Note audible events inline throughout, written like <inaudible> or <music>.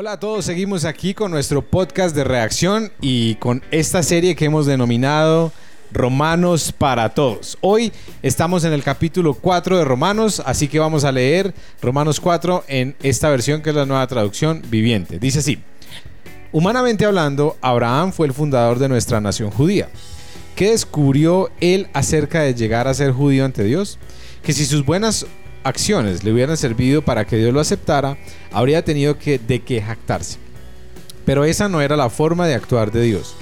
Hola a todos, seguimos aquí con nuestro podcast de reacción y con esta serie que hemos denominado Romanos para todos. Hoy estamos en el capítulo 4 de Romanos, así que vamos a leer Romanos 4 en esta versión que es la nueva traducción viviente. Dice así, humanamente hablando, Abraham fue el fundador de nuestra nación judía. ¿Qué descubrió él acerca de llegar a ser judío ante Dios? Que si sus buenas acciones le hubieran servido para que Dios lo aceptara, habría tenido que de que jactarse. Pero esa no era la forma de actuar de Dios.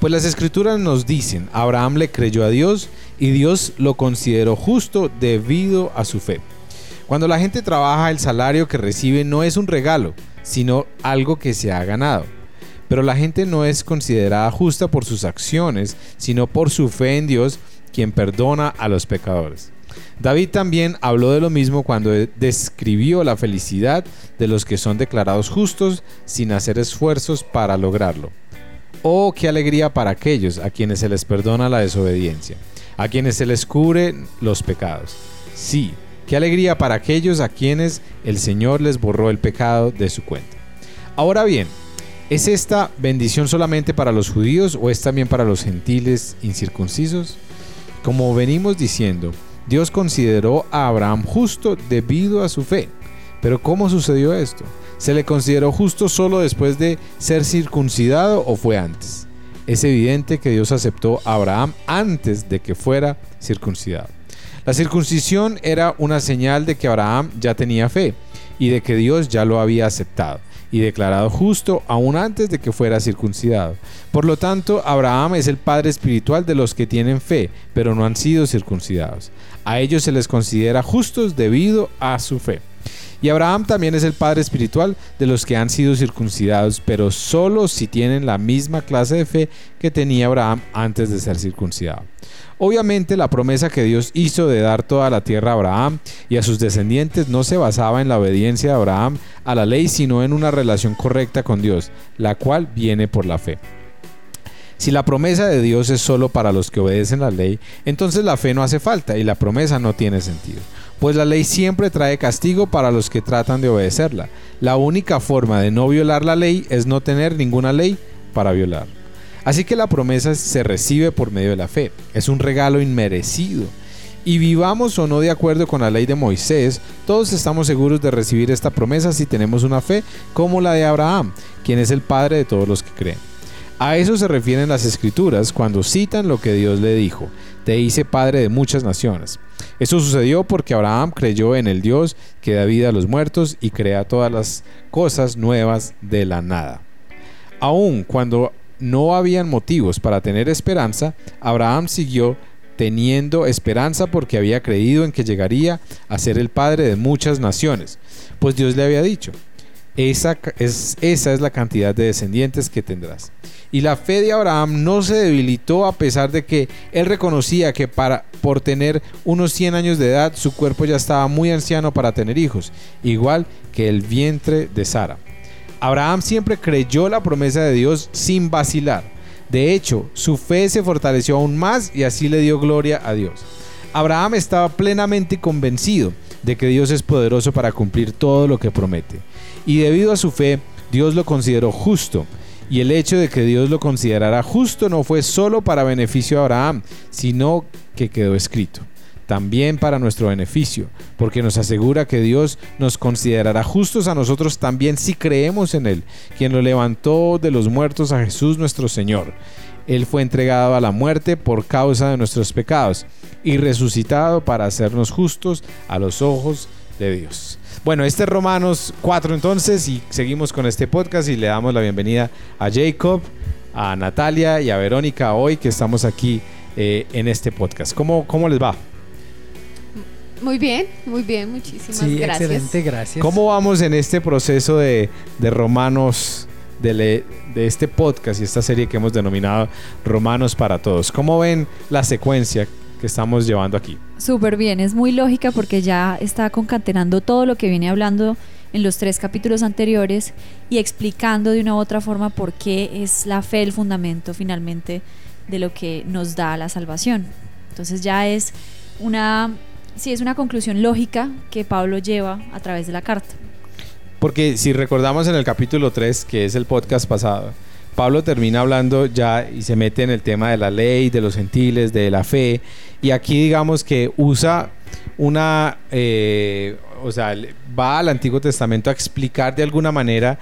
Pues las escrituras nos dicen, Abraham le creyó a Dios y Dios lo consideró justo debido a su fe. Cuando la gente trabaja, el salario que recibe no es un regalo, sino algo que se ha ganado. Pero la gente no es considerada justa por sus acciones, sino por su fe en Dios, quien perdona a los pecadores. David también habló de lo mismo cuando describió la felicidad de los que son declarados justos sin hacer esfuerzos para lograrlo. Oh, qué alegría para aquellos a quienes se les perdona la desobediencia, a quienes se les cubre los pecados. Sí, qué alegría para aquellos a quienes el Señor les borró el pecado de su cuenta. Ahora bien, ¿es esta bendición solamente para los judíos o es también para los gentiles incircuncisos? Como venimos diciendo, Dios consideró a Abraham justo debido a su fe. Pero ¿cómo sucedió esto? ¿Se le consideró justo solo después de ser circuncidado o fue antes? Es evidente que Dios aceptó a Abraham antes de que fuera circuncidado. La circuncisión era una señal de que Abraham ya tenía fe y de que Dios ya lo había aceptado y declarado justo aún antes de que fuera circuncidado. Por lo tanto, Abraham es el padre espiritual de los que tienen fe, pero no han sido circuncidados. A ellos se les considera justos debido a su fe. Y Abraham también es el padre espiritual de los que han sido circuncidados, pero solo si tienen la misma clase de fe que tenía Abraham antes de ser circuncidado. Obviamente la promesa que Dios hizo de dar toda la tierra a Abraham y a sus descendientes no se basaba en la obediencia de Abraham a la ley, sino en una relación correcta con Dios, la cual viene por la fe. Si la promesa de Dios es solo para los que obedecen la ley, entonces la fe no hace falta y la promesa no tiene sentido, pues la ley siempre trae castigo para los que tratan de obedecerla. La única forma de no violar la ley es no tener ninguna ley para violar. Así que la promesa se recibe por medio de la fe, es un regalo inmerecido. Y vivamos o no de acuerdo con la ley de Moisés, todos estamos seguros de recibir esta promesa si tenemos una fe como la de Abraham, quien es el padre de todos los que creen. A eso se refieren las escrituras cuando citan lo que Dios le dijo, te hice padre de muchas naciones. Eso sucedió porque Abraham creyó en el Dios que da vida a los muertos y crea todas las cosas nuevas de la nada. Aun cuando no habían motivos para tener esperanza, Abraham siguió teniendo esperanza porque había creído en que llegaría a ser el padre de muchas naciones, pues Dios le había dicho, esa es, esa es la cantidad de descendientes que tendrás. Y la fe de Abraham no se debilitó a pesar de que él reconocía que para, por tener unos 100 años de edad su cuerpo ya estaba muy anciano para tener hijos, igual que el vientre de Sara. Abraham siempre creyó la promesa de Dios sin vacilar. De hecho, su fe se fortaleció aún más y así le dio gloria a Dios. Abraham estaba plenamente convencido de que Dios es poderoso para cumplir todo lo que promete. Y debido a su fe, Dios lo consideró justo. Y el hecho de que Dios lo considerara justo no fue solo para beneficio de Abraham, sino que quedó escrito. También para nuestro beneficio, porque nos asegura que Dios nos considerará justos a nosotros también si creemos en Él, quien lo levantó de los muertos a Jesús nuestro Señor. Él fue entregado a la muerte por causa de nuestros pecados y resucitado para hacernos justos a los ojos de Dios. Bueno, este es Romanos 4 entonces y seguimos con este podcast y le damos la bienvenida a Jacob, a Natalia y a Verónica hoy que estamos aquí eh, en este podcast. ¿Cómo, ¿Cómo les va? Muy bien, muy bien, muchísimas Sí, gracias. excelente, gracias. ¿Cómo vamos en este proceso de, de Romanos, de, le- de este podcast y esta serie que hemos denominado Romanos para Todos? ¿Cómo ven la secuencia que estamos llevando aquí? Súper bien, es muy lógica porque ya está concatenando todo lo que viene hablando en los tres capítulos anteriores y explicando de una u otra forma por qué es la fe el fundamento finalmente de lo que nos da la salvación. Entonces ya es una, sí, es una conclusión lógica que Pablo lleva a través de la carta. Porque si recordamos en el capítulo 3, que es el podcast pasado, Pablo termina hablando ya y se mete en el tema de la ley, de los gentiles, de la fe. Y aquí digamos que usa una, eh, o sea, va al Antiguo Testamento a explicar de alguna manera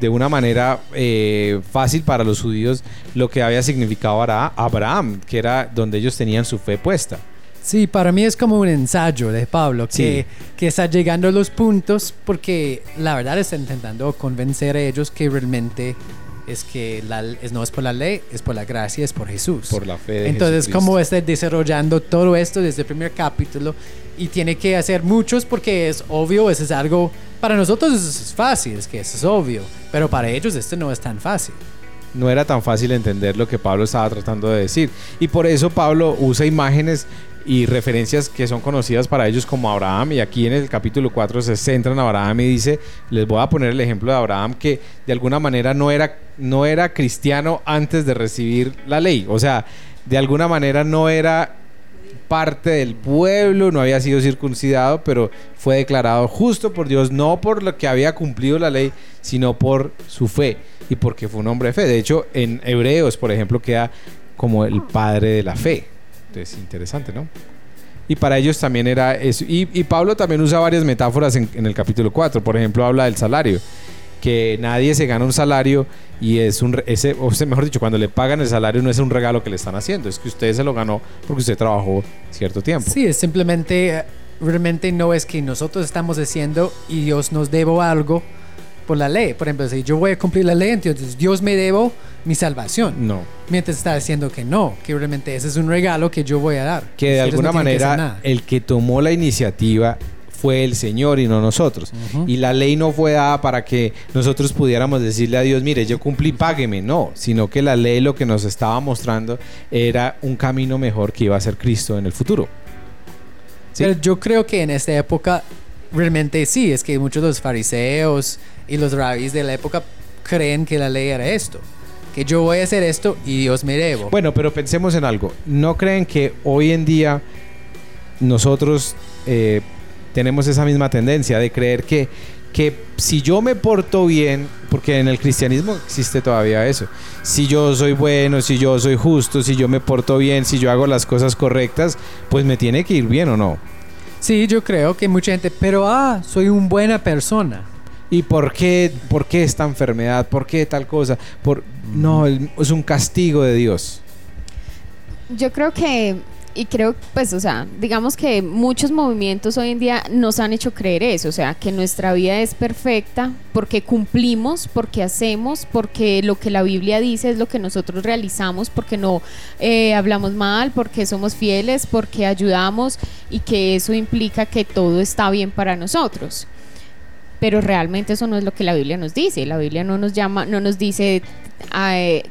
de una manera eh, fácil para los judíos lo que había significado Abraham, que era donde ellos tenían su fe puesta. Sí, para mí es como un ensayo de Pablo que, que está llegando a los puntos porque la verdad está intentando convencer a ellos que realmente es que la, es, no es por la ley, es por la gracia, es por Jesús. Por la fe. De Entonces, como está desarrollando todo esto desde el primer capítulo y tiene que hacer muchos porque es obvio, eso es algo, para nosotros es fácil, es que eso es obvio, pero para ellos esto no es tan fácil no era tan fácil entender lo que Pablo estaba tratando de decir. Y por eso Pablo usa imágenes y referencias que son conocidas para ellos como Abraham. Y aquí en el capítulo 4 se centra en Abraham y dice, les voy a poner el ejemplo de Abraham que de alguna manera no era, no era cristiano antes de recibir la ley. O sea, de alguna manera no era parte del pueblo, no había sido circuncidado, pero fue declarado justo por Dios, no por lo que había cumplido la ley, sino por su fe y porque fue un hombre de fe. De hecho, en Hebreos, por ejemplo, queda como el padre de la fe. Es interesante, ¿no? Y para ellos también era eso. Y, Pablo también usa varias metáforas en, el capítulo 4. Por ejemplo, habla del salario. Que nadie se gana un salario y es un. Ese, o sea, mejor dicho, cuando le pagan el salario no es un regalo que le están haciendo. Es que usted se lo ganó porque usted trabajó cierto tiempo. Sí, es simplemente. Realmente no es que nosotros estamos haciendo y Dios nos debo algo por la ley. Por ejemplo, si yo voy a cumplir la ley, entonces Dios me debo mi salvación. No. Mientras está diciendo que no, que realmente ese es un regalo que yo voy a dar. Que de alguna manera el que tomó la iniciativa fue el Señor y no nosotros. Y la ley no fue dada para que nosotros pudiéramos decirle a Dios, mire, yo cumplí, págueme. No, sino que la ley lo que nos estaba mostrando era un camino mejor que iba a ser Cristo en el futuro. Pero yo creo que en esta época realmente sí, es que muchos de los fariseos y los rabis de la época creen que la ley era esto. Que yo voy a hacer esto y Dios me debo. Bueno, pero pensemos en algo. ¿No creen que hoy en día nosotros eh, tenemos esa misma tendencia de creer que, que si yo me porto bien, porque en el cristianismo existe todavía eso, si yo soy bueno, si yo soy justo, si yo me porto bien, si yo hago las cosas correctas, pues me tiene que ir bien o no? Sí, yo creo que mucha gente, pero ah, soy una buena persona. ¿Y por qué, por qué esta enfermedad? ¿Por qué tal cosa? Por, no, es un castigo de Dios. Yo creo que y creo, pues, o sea, digamos que muchos movimientos hoy en día nos han hecho creer eso, o sea, que nuestra vida es perfecta porque cumplimos, porque hacemos, porque lo que la Biblia dice es lo que nosotros realizamos, porque no eh, hablamos mal, porque somos fieles, porque ayudamos y que eso implica que todo está bien para nosotros pero realmente eso no es lo que la Biblia nos dice. La Biblia no nos llama, no nos dice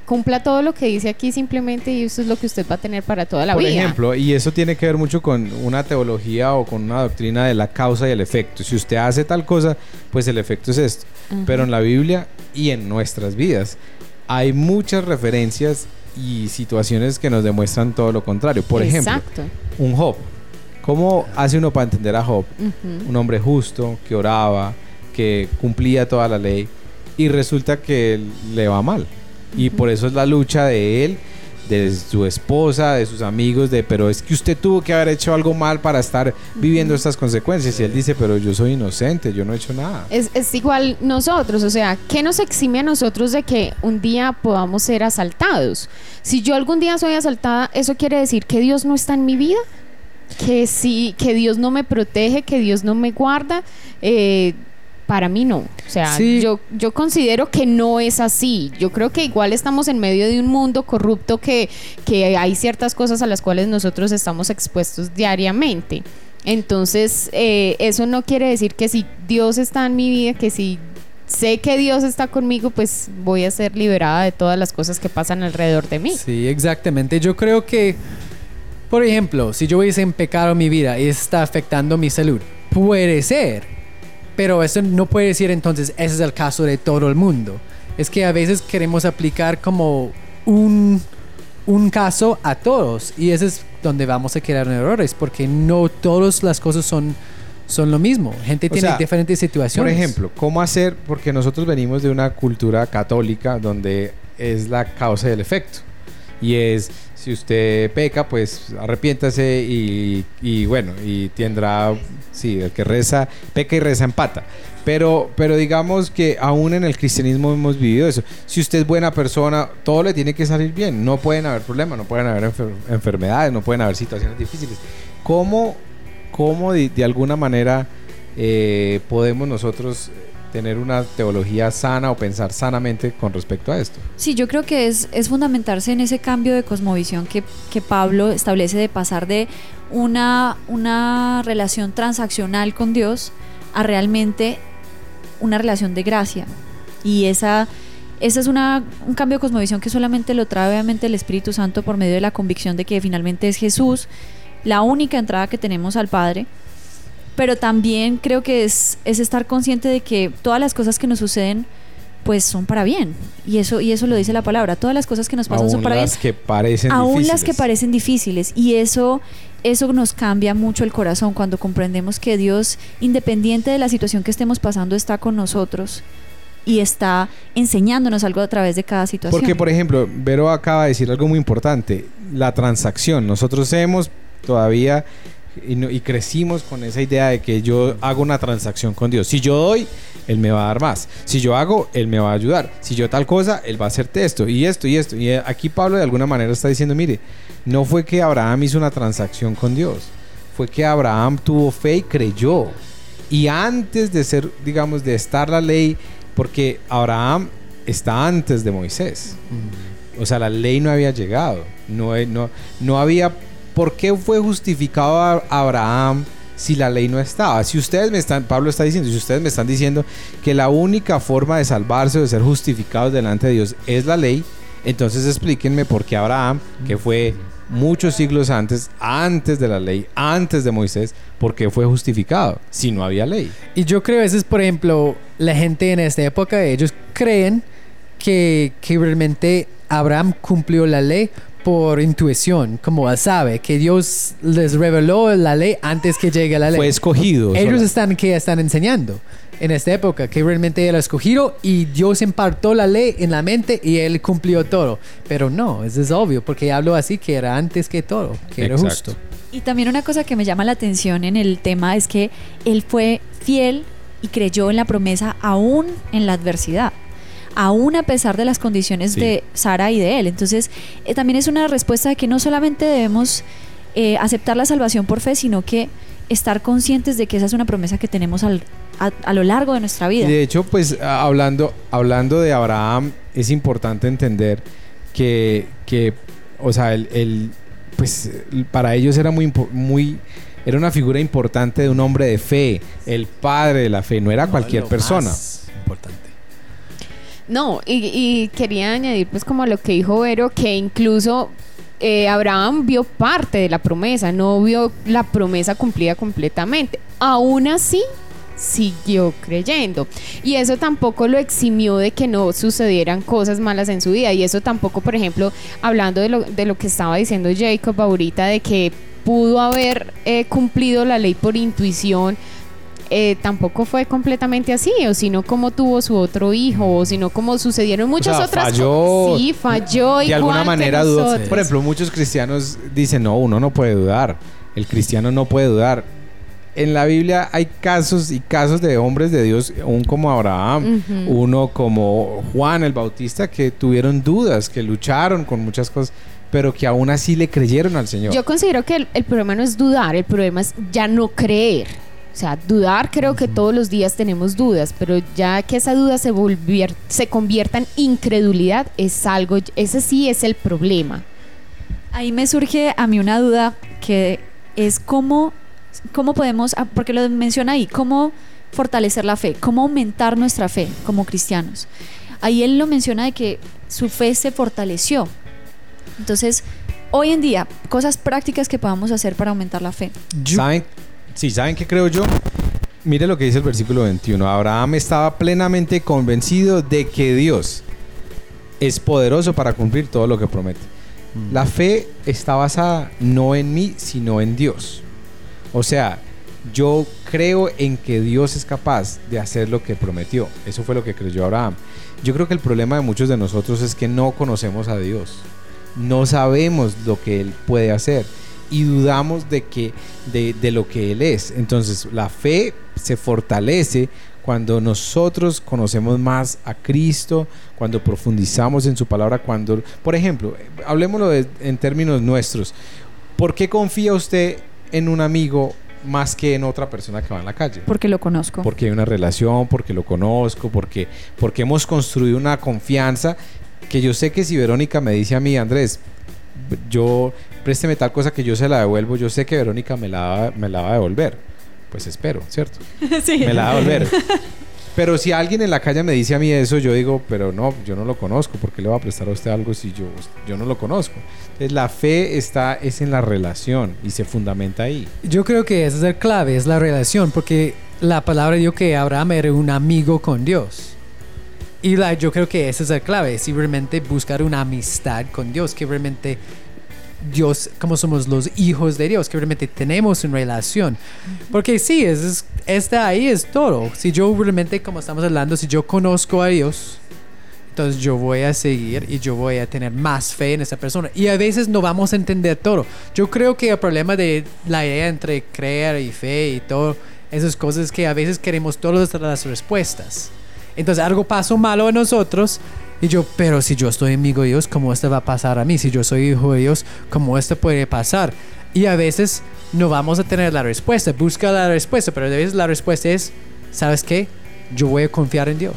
cumpla todo lo que dice aquí simplemente y eso es lo que usted va a tener para toda la vida. Por ejemplo, y eso tiene que ver mucho con una teología o con una doctrina de la causa y el efecto. Si usted hace tal cosa, pues el efecto es esto. Pero en la Biblia y en nuestras vidas hay muchas referencias y situaciones que nos demuestran todo lo contrario. Por ejemplo, un Job. ¿Cómo hace uno para entender a Job? Un hombre justo, que oraba, que cumplía toda la ley y resulta que le va mal. Y por eso es la lucha de él, de su esposa, de sus amigos, de, pero es que usted tuvo que haber hecho algo mal para estar viviendo estas consecuencias. Y él dice, pero yo soy inocente, yo no he hecho nada. Es, es igual nosotros, o sea, ¿qué nos exime a nosotros de que un día podamos ser asaltados? Si yo algún día soy asaltada, ¿eso quiere decir que Dios no está en mi vida? Que sí, que Dios no me protege, que Dios no me guarda. Eh, para mí no. O sea, yo, yo considero que no es así. Yo creo que igual estamos en medio de un mundo corrupto que, que hay ciertas cosas a las cuales nosotros estamos expuestos diariamente. Entonces, eh, eso no quiere decir que si Dios está en mi vida, que si sé que Dios está conmigo, pues voy a ser liberada de todas las cosas que pasan alrededor de mí. Sí, exactamente. Yo creo que, por ejemplo, si yo hubiese pecado mi vida y está afectando mi salud, puede ser pero eso no puede decir entonces, ese es el caso de todo el mundo. Es que a veces queremos aplicar como un, un caso a todos y ese es donde vamos a en errores, porque no todas las cosas son son lo mismo. Gente O tiene sea, diferentes Por situaciones. ejemplo, ¿cómo hacer? Porque nosotros venimos de una cultura católica donde es la causa y el efecto. Y es, si usted peca, pues arrepiéntase y, bueno, y tendrá, sí, el que reza, peca y reza empata. Pero, pero digamos que aún en el cristianismo hemos vivido eso. Si usted es buena persona, todo le tiene que salir bien. No pueden haber problemas, no pueden haber enfer- enfermedades, no pueden haber situaciones difíciles. ¿Cómo, cómo de, de alguna manera eh, podemos nosotros tener una teología sana o pensar sanamente con respecto a esto? Sí, yo creo que es, es fundamentarse en ese cambio de cosmovisión que, Pablo establece de pasar de una, una relación transaccional con Dios a realmente una relación de gracia. Y esa, esa es una, un cambio de cosmovisión que solamente lo trae obviamente el Espíritu Santo por medio de la convicción de que finalmente es Jesús la única entrada que tenemos al Padre. Pero también creo que es, es estar consciente de que todas las cosas que nos suceden pues son para bien. Y eso, y eso lo dice la palabra. Todas las cosas que nos pasan son para bien las que parecen aún las que difíciles. parecen difíciles y eso eso nos cambia mucho el corazón cuando comprendemos que Dios independiente de la situación que estemos pasando está con nosotros y está enseñándonos algo a través de cada situación. Porque, por ejemplo, Vero acaba de decir algo muy importante, la transacción. Nosotros hemos todavía y, no- y crecimos con esa idea de que yo hago una transacción con Dios. Si yo doy, Él me va a dar más. Si yo hago, Él me va a ayudar. Si yo tal cosa, Él va a hacerte esto y esto y esto. Y eh, aquí Pablo de alguna manera está diciendo, mire, no fue que Abraham hizo una transacción con Dios, fue que Abraham tuvo fe y creyó. Y antes de ser, digamos, de estar la ley, porque Abraham está antes de Moisés. O sea, la ley no había llegado. No, he- no, no había... ¿Por qué fue justificado a Abraham si la ley no estaba? Si ustedes me están... Pablo está diciendo, si ustedes me están diciendo que la única forma de salvarse o de ser justificados delante de Dios es la ley, entonces explíquenme por qué Abraham, que fue muchos siglos antes, antes de la ley, antes de Moisés, por qué fue justificado si no había ley. Y yo creo, ese es, por ejemplo, la gente en esta época, ellos creen que, que realmente Abraham cumplió la ley por intuición, como él sabe, que Dios les reveló la ley antes que llegue la ley. Fue escogido. ellos sola- están que están enseñando en esta época que realmente él escogido y Dios impartió la ley en la mente y él cumplió todo. Pero no, eso es obvio, porque hablo así que era antes que todo, que era Exacto. justo. Y también una cosa que me llama la atención en el tema es que él fue fiel y creyó en la promesa aún en la adversidad, aún a pesar de las condiciones Sí. de Sara y de él. Entonces, eh, también es una respuesta de que no solamente debemos eh, aceptar la salvación por fe, sino que estar conscientes de que esa es una promesa que tenemos al- a, a lo largo de nuestra Y vida. de hecho, pues hablando, hablando de Abraham, es importante entender que, que o sea, el, el- pues para ellos era muy, muy, era una figura importante de un hombre de fe, el padre de la fe, no era cualquier Lo persona. más Importante. No, y, y quería añadir pues como lo que dijo Vero, que incluso eh, Abraham vio parte de la promesa, no vio la promesa cumplida completamente. Aún así, siguió creyendo. Y eso tampoco lo eximió de que no sucedieran cosas malas en su vida. Y eso tampoco, por ejemplo, hablando de lo, de lo que estaba diciendo Jacob ahorita, de que pudo haber eh, cumplido la ley por intuición, eh, tampoco fue completamente así, o sino como tuvo su otro hijo, o sino como sucedieron muchas sea, otras falló. cosas. Sí, falló. de igual alguna que manera dudó. Por ejemplo, muchos cristianos dicen, no, uno no puede dudar. El cristiano no puede dudar. En la Biblia hay casos y casos de hombres de Dios, un como Abraham, Ujú. uno como Juan el Bautista, que tuvieron dudas, que lucharon con muchas cosas, pero que aún así le creyeron al Señor. Yo considero que el, el problema no es dudar, el problema es ya no creer. O sea, dudar creo que todos los días tenemos dudas, pero ya que esa duda se, volvier- se convierta en incredulidad es algo, ese sí es el problema. Ahí me surge a mí una duda que es cómo, cómo podemos, ah, porque lo menciona ahí, cómo fortalecer la fe, cómo aumentar nuestra fe como cristianos. Ahí él lo menciona de que su fe se fortaleció. Entonces, hoy en día, cosas prácticas que podamos hacer para aumentar la fe. ¿Saben? Sí, ¿saben qué creo yo? Mire lo que dice el versículo 21. Abraham estaba plenamente convencido de que Dios es poderoso para cumplir todo lo que promete. La fe está basada no en mí, sino en Dios. O sea, yo creo en que Dios es capaz de hacer lo que prometió. Eso fue lo que creyó Abraham. Yo creo que el problema de muchos de nosotros es que no conocemos a Dios. No sabemos lo que Él puede hacer y dudamos de, que, de, de lo que Él es. Entonces la fe se fortalece cuando nosotros conocemos más a Cristo, cuando profundizamos en su palabra, cuando, por ejemplo, hablemoslo de- en términos nuestros, ¿por qué confía usted en un amigo más que en otra persona que va en la calle? Porque lo conozco. Porque hay una relación, porque lo conozco, porque, porque hemos construido una confianza que yo sé que si Verónica me dice a mí, Andrés, yo présteme tal cosa que yo se la devuelvo, yo sé que Verónica me la, va- me la va a devolver. Pues espero, ¿cierto? <laughs> Sí. me la va a devolver. Pero si alguien en la calle me dice a mí eso, yo digo, pero no, yo no lo conozco, ¿por qué le va a prestar a usted algo si yo, yo no lo conozco? Entonces la fe está, es en la relación y se fundamenta ahí. Yo creo que esa es la clave, es la relación, porque la palabra dijo que Abraham era un amigo con Dios. Y la, yo creo que esa es la clave, es realmente buscar una amistad con Dios, que realmente Dios, como somos los hijos de Dios, que realmente tenemos una relación. Porque sí, es, es, esta ahí es todo. Si yo realmente, como estamos hablando, si yo conozco a Dios, entonces yo voy a seguir y yo voy a tener más fe en esa persona. Y a veces no vamos a entender todo. Yo creo que el problema de la idea entre creer y fe y todo, esas cosas es que a veces queremos todas las respuestas. Entonces algo pasó malo en nosotros y yo, pero si yo estoy amigo de Dios, ¿cómo esto va a pasar a mí? Si yo soy hijo de Dios, ¿cómo esto puede pasar? Y a veces no vamos a tener la respuesta. Busca la respuesta, pero a veces la respuesta es, ¿sabes qué? Yo voy a confiar en Dios.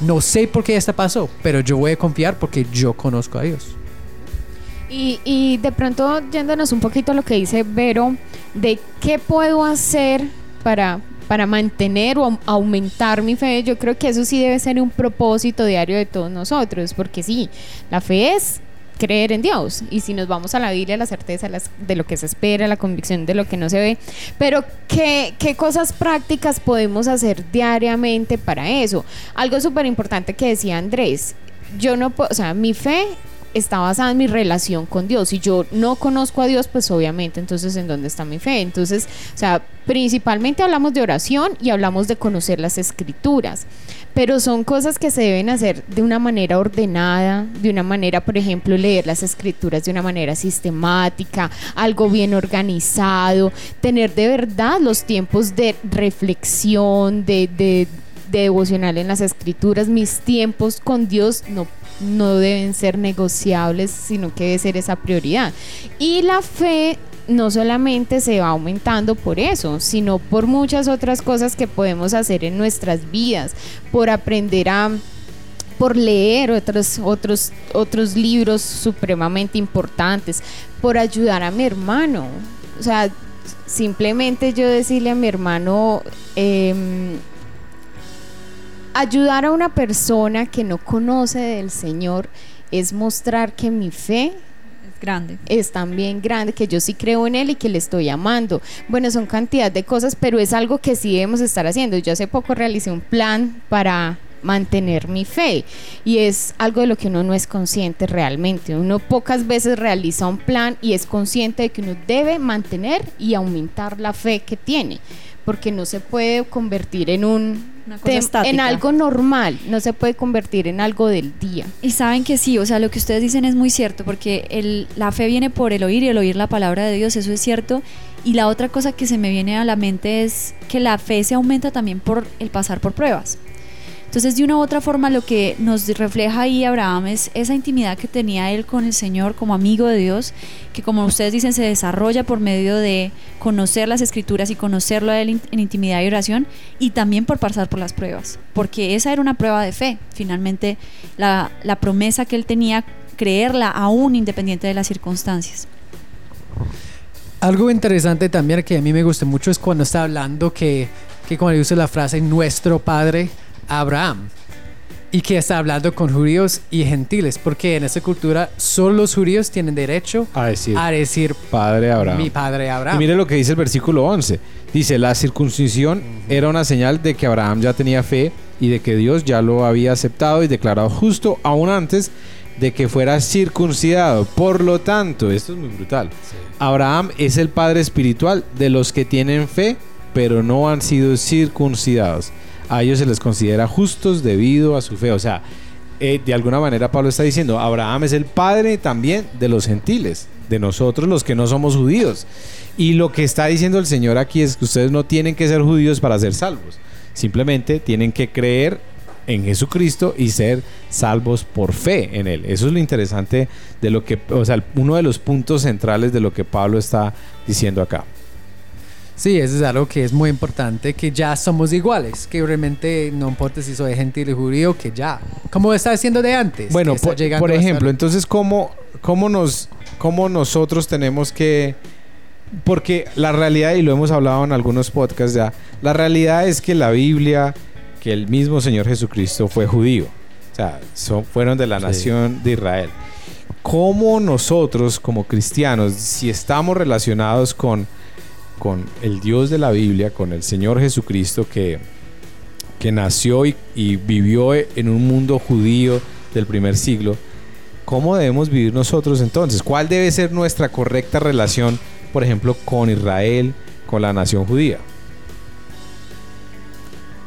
No sé por qué esto pasó, pero yo voy a confiar porque yo conozco a Dios. Y, y de pronto, yéndonos un poquito a lo que dice Vero, de qué puedo hacer para, para mantener o au- aumentar mi fe, yo creo que eso sí debe ser un propósito diario de todos nosotros, porque sí, la fe es creer en Dios. Y si nos vamos a la Biblia, la certeza de lo que se espera, la convicción de lo que no se ve. Pero, ¿qué, qué cosas prácticas podemos hacer diariamente para eso? Algo súper importante que decía Andrés, yo no puedo, o sea, mi fe está basada en mi relación con Dios. Si yo no conozco a Dios, pues obviamente, entonces, ¿en dónde está mi fe? Entonces, o sea, principalmente hablamos de oración y hablamos de conocer las escrituras, pero son cosas que se deben hacer de una manera ordenada, de una manera, por ejemplo, leer las escrituras de una manera sistemática, algo bien organizado, tener de verdad los tiempos de reflexión, de, de de devocional en las escrituras, mis tiempos con Dios no, no deben ser negociables, sino que debe ser esa prioridad. Y la fe no solamente se va aumentando por eso, sino por muchas otras cosas que podemos hacer en nuestras vidas, por aprender a por leer otros, otros, otros libros supremamente importantes, por ayudar a mi hermano. O sea, simplemente yo decirle a mi hermano, em, ayudar a una persona que no conoce del Señor es mostrar que mi fe Es grande. es también grande, que yo sí creo en Él y que le estoy amando. Bueno, son cantidad de cosas, pero es algo que sí debemos estar haciendo. Yo hace poco realicé un plan para mantener mi fe y es algo de lo que uno no es consciente realmente. Uno pocas veces realiza un plan y es consciente de que uno debe mantener y aumentar la fe que tiene, porque no se puede convertir en un en algo normal, no se puede convertir en algo del día. Y saben que sí, o sea, lo que ustedes dicen es muy cierto, porque el, la fe viene por el oír y el oír la palabra de Dios, eso es cierto. Y la otra cosa que se me viene a la mente es que la fe se aumenta también por el pasar por pruebas. Entonces, de una u otra forma, lo que nos refleja ahí Abraham es esa intimidad que tenía él con el Señor como amigo de Dios, que como ustedes dicen, se desarrolla por medio de conocer las escrituras y conocerlo a él en intimidad y oración, y también por pasar por las pruebas, porque esa era una prueba de fe. Finalmente, la, promesa que él tenía, creerla aún independiente de las circunstancias. Algo interesante también que a mí me gusta mucho es cuando está hablando que, que cuando usa la frase nuestro padre Abraham y que está hablando con judíos y gentiles, porque en esa cultura solo los judíos tienen derecho A decir, a decir Padre Abraham. mi padre Abraham. Y mire lo que dice el versículo 11. Dice, la circuncisión era una señal de que Abraham ya tenía fe y de que Dios ya lo había aceptado y declarado justo aún antes de que fuera circuncidado. Por lo tanto, esto es muy brutal. Abraham es el padre espiritual de los que tienen fe pero no han sido circuncidados. A ellos se les considera justos debido a su fe. O sea, eh, de alguna manera Pablo está diciendo, Abraham es el padre también de los gentiles, de nosotros los que no somos judíos. Y lo que está diciendo el Señor aquí es que ustedes no tienen que ser judíos para ser salvos. Simplemente tienen que creer en Jesucristo y ser salvos por fe en Él. Eso es lo interesante de lo que, o sea, uno de los puntos centrales de lo que Pablo está diciendo acá. Sí, eso es algo que es muy importante, que ya somos iguales, que realmente no importa si soy gentil o judío, que ya, como está diciendo de antes. Bueno, por, por ejemplo, entonces, ¿cómo, cómo, nos, ¿cómo nosotros tenemos que...? Porque la realidad, y lo hemos hablado en algunos podcasts ya, la realidad es que la Biblia, que el mismo Señor Jesucristo fue judío. O sea, son, fueron de la Sí. nación de Israel. ¿Cómo nosotros como cristianos, si estamos relacionados con, con el Dios de la Biblia, con el Señor Jesucristo que, que nació y, y vivió en un mundo judío del primer siglo, ¿cómo debemos vivir nosotros entonces? ¿Cuál debe ser nuestra correcta relación, por ejemplo, con Israel, con la nación judía?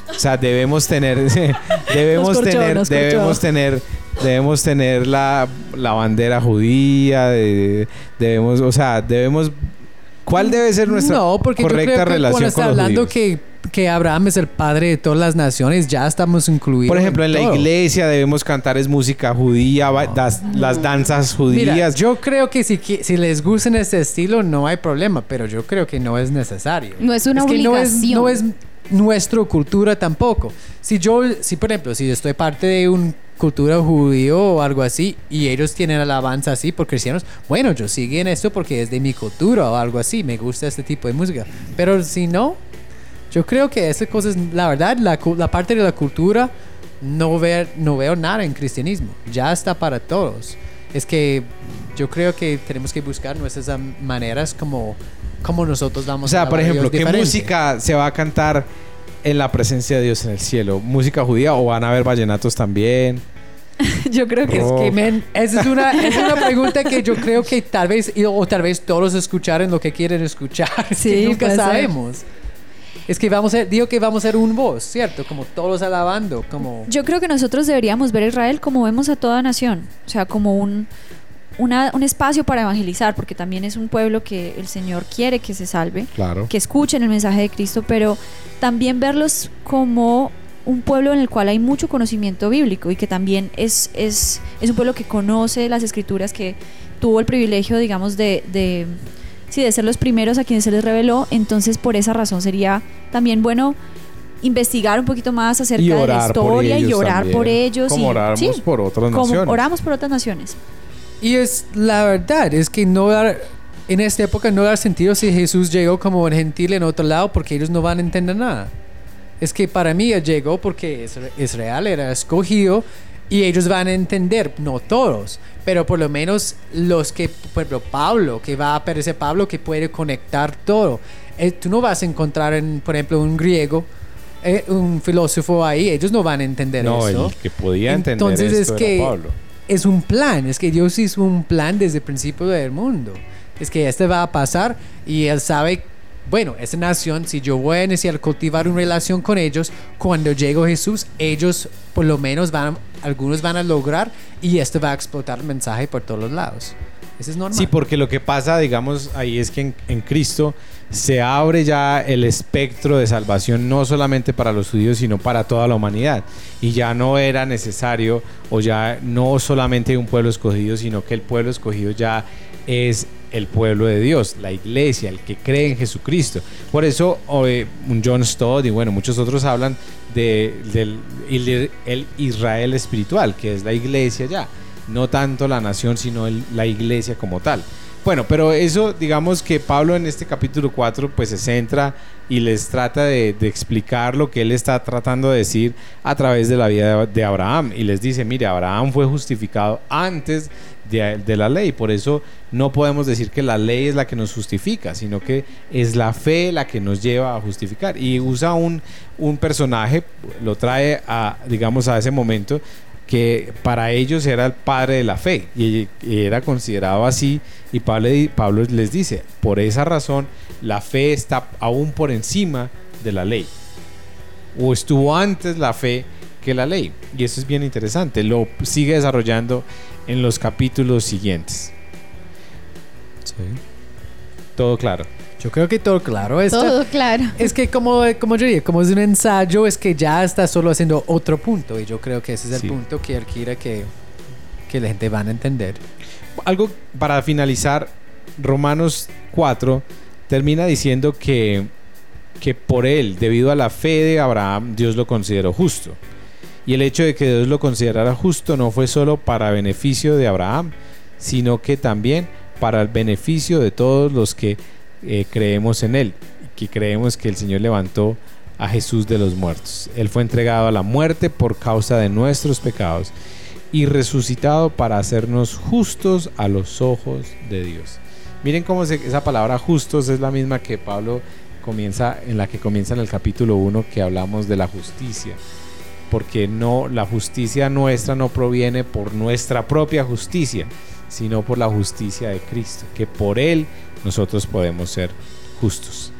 O sea, debemos tener, <laughs> debemos corchó, tener, debemos tener, debemos tener la, la bandera judía, de- debemos, o sea, debemos, ¿cuál debe ser nuestra no, porque yo correcta creo que relación cuando está con los hablando judíos? que, que Abraham es el padre de todas las naciones, ya estamos incluidos. Por ejemplo, en la todo. iglesia debemos cantar es música judía, ba- das- las danzas judías. Mira, yo creo que si, si les gusta este estilo no hay problema, pero yo creo que no es necesario. No es una que no es, obligación. no es nuestra cultura tampoco. Si yo, si por ejemplo, si estoy parte de una cultura judío o algo así y ellos tienen alabanza así por cristianos, bueno, yo sigo en esto porque es de mi cultura o algo así, me gusta este tipo de música. Pero si no, yo creo que esas cosas, la verdad, la, la parte de la cultura, no, ver, no veo nada en cristianismo. Ya está para todos. Es que yo creo que tenemos que buscar nuestras maneras como, como nosotros vamos o sea, a por ejemplo, ¿qué diferente. música se va a cantar en la presencia de Dios en el cielo? ¿Música judía o van a haber vallenatos también? <laughs> Yo creo que Es que, men, esa es una, es una pregunta que yo creo que tal vez, o tal vez todos escucharon lo que quieren escuchar. <laughs> Es que Sí, nunca ser. sabemos. Es que vamos a digo que vamos a ser un voz, ¿cierto? Como todos alabando, como... Yo creo que nosotros deberíamos ver a Israel como vemos a toda nación, o sea, como un, una- un espacio para evangelizar, porque también es un pueblo que el Señor quiere que se salve, Claro. que escuchen el mensaje de Cristo, pero también verlos como un pueblo en el cual hay mucho conocimiento bíblico y que también es, es, es un pueblo que conoce las escrituras, que tuvo el privilegio, digamos, de, de, sí, de ser los primeros a quienes se les reveló. Entonces, por esa razón sería también bueno investigar un poquito más acerca de la historia y orar también, por ellos. Como y, oramos sí, por otras como oramos por otras naciones. Y es la verdad, es que no dar, en esta época no da sentido si Jesús llegó como un gentil en otro lado porque ellos no van a entender nada. Es que para mí él llegó porque Isra- Israel era escogido y ellos van a entender, no todos, pero por lo menos los que, por ejemplo, Pablo, que va a aparecer Pablo, que puede conectar todo. Eh, tú no vas a encontrar, en, por ejemplo, un griego, eh, un filósofo ahí, ellos no van a entender No, eso el que podía entender Entonces esto es era que Pablo. Es un plan, es que Dios hizo un plan desde el principio del mundo. Es que este va a pasar y Él sabe, bueno, esa nación, si yo voy a iniciar cultivar una relación con ellos, cuando llego Jesús, ellos por lo menos van, algunos van a lograr y esto va a explotar el mensaje por todos los lados. Eso es normal. Sí, porque lo que pasa, digamos, ahí es que en Cristo se abre ya el espectro de salvación no solamente para los judíos, sino para toda la humanidad. Y ya no era necesario, o ya no solamente un pueblo escogido, sino que el pueblo escogido ya es el pueblo de Dios, la iglesia, el que cree en Jesucristo. Por eso John Stott y bueno, muchos otros hablan de, del el Israel espiritual, que es la iglesia ya no tanto la nación, sino la iglesia como tal. Bueno, pero eso, digamos que Pablo en este capítulo 4 pues se centra y les trata de, explicar lo que él está tratando de decir a través de la vida de, Abraham. Y les dice, mire, Abraham fue justificado antes de, de la ley. Por eso no podemos decir que la ley es la que nos justifica, sino que es la fe la que nos lleva a justificar. Y usa un, un personaje, lo trae a, digamos, a ese momento que para ellos era el padre de la fe y, era considerado así y Pablo, Pablo les dice, por esa razón la fe está aún por encima de la ley o estuvo antes la fe que la ley y eso es bien interesante, lo sigue desarrollando en los capítulos siguientes. Todo claro. Yo creo que todo claro. Esta- Todo claro. Es que como, como yo dije, como es un ensayo, es que ya está solo haciendo otro punto. Y yo creo que ese es el Sí. punto que él quiere que, que la gente van a entender. Algo para finalizar, Romanos 4 termina diciendo que, que por él, debido a la fe de Abraham, Dios lo consideró justo. Y el hecho de que Dios lo considerara justo no fue solo para beneficio de Abraham, sino que también para el beneficio de todos los que eh, creemos en Él, que creemos que el Señor levantó a Jesús de los muertos. Él fue entregado a la muerte por causa de nuestros pecados y resucitado para hacernos justos a los ojos de Dios. Miren cómo se- esa palabra justos es la misma que Pablo comienza en la que comienza en el capítulo 1 que hablamos de la justicia. Porque no la justicia nuestra no proviene por nuestra propia justicia, sino por la justicia de Cristo, que por él nosotros podemos ser justos.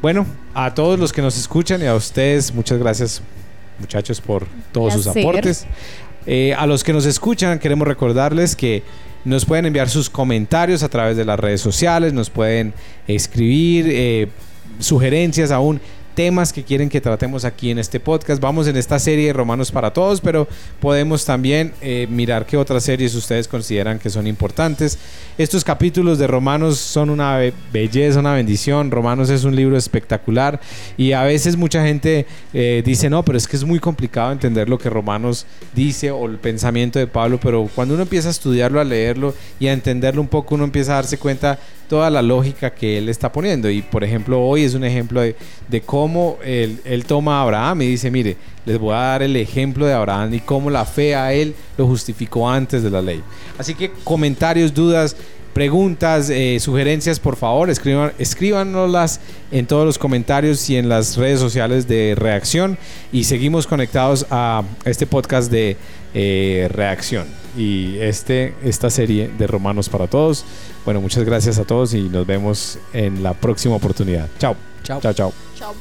Bueno, a todos los que nos escuchan y a ustedes, muchas gracias muchachos por todos sus aportes. Eh, a los que nos escuchan, queremos recordarles que nos pueden enviar sus comentarios a través de las redes sociales, nos pueden escribir eh, sugerencias aún temas que quieren que tratemos aquí en este podcast. Vamos en esta serie de Romanos para Todos, pero podemos también eh, mirar qué otras series ustedes consideran que son importantes. Estos capítulos de Romanos son una be- belleza, una bendición. Romanos es un libro espectacular y a veces mucha gente eh, dice, no, pero es que es muy complicado entender lo que Romanos dice o el pensamiento de Pablo, pero cuando uno empieza a estudiarlo, a leerlo y a entenderlo un poco, uno empieza a darse cuenta toda la lógica que él está poniendo. Y por ejemplo, hoy es un ejemplo de, de cómo él, él toma a Abraham y dice, mire, les voy a dar el ejemplo de Abraham y cómo la fe a él lo justificó antes de la ley. Así que comentarios, dudas, preguntas, eh, sugerencias, por favor, escriban, escríbanoslas en todos los comentarios y en las redes sociales de Reacción. Y seguimos conectados a este podcast de eh, Reacción y este, esta serie de Romanos para Todos. Bueno, muchas gracias a todos y nos vemos en la próxima oportunidad. Chao. Chao. Chao, chao. Chao.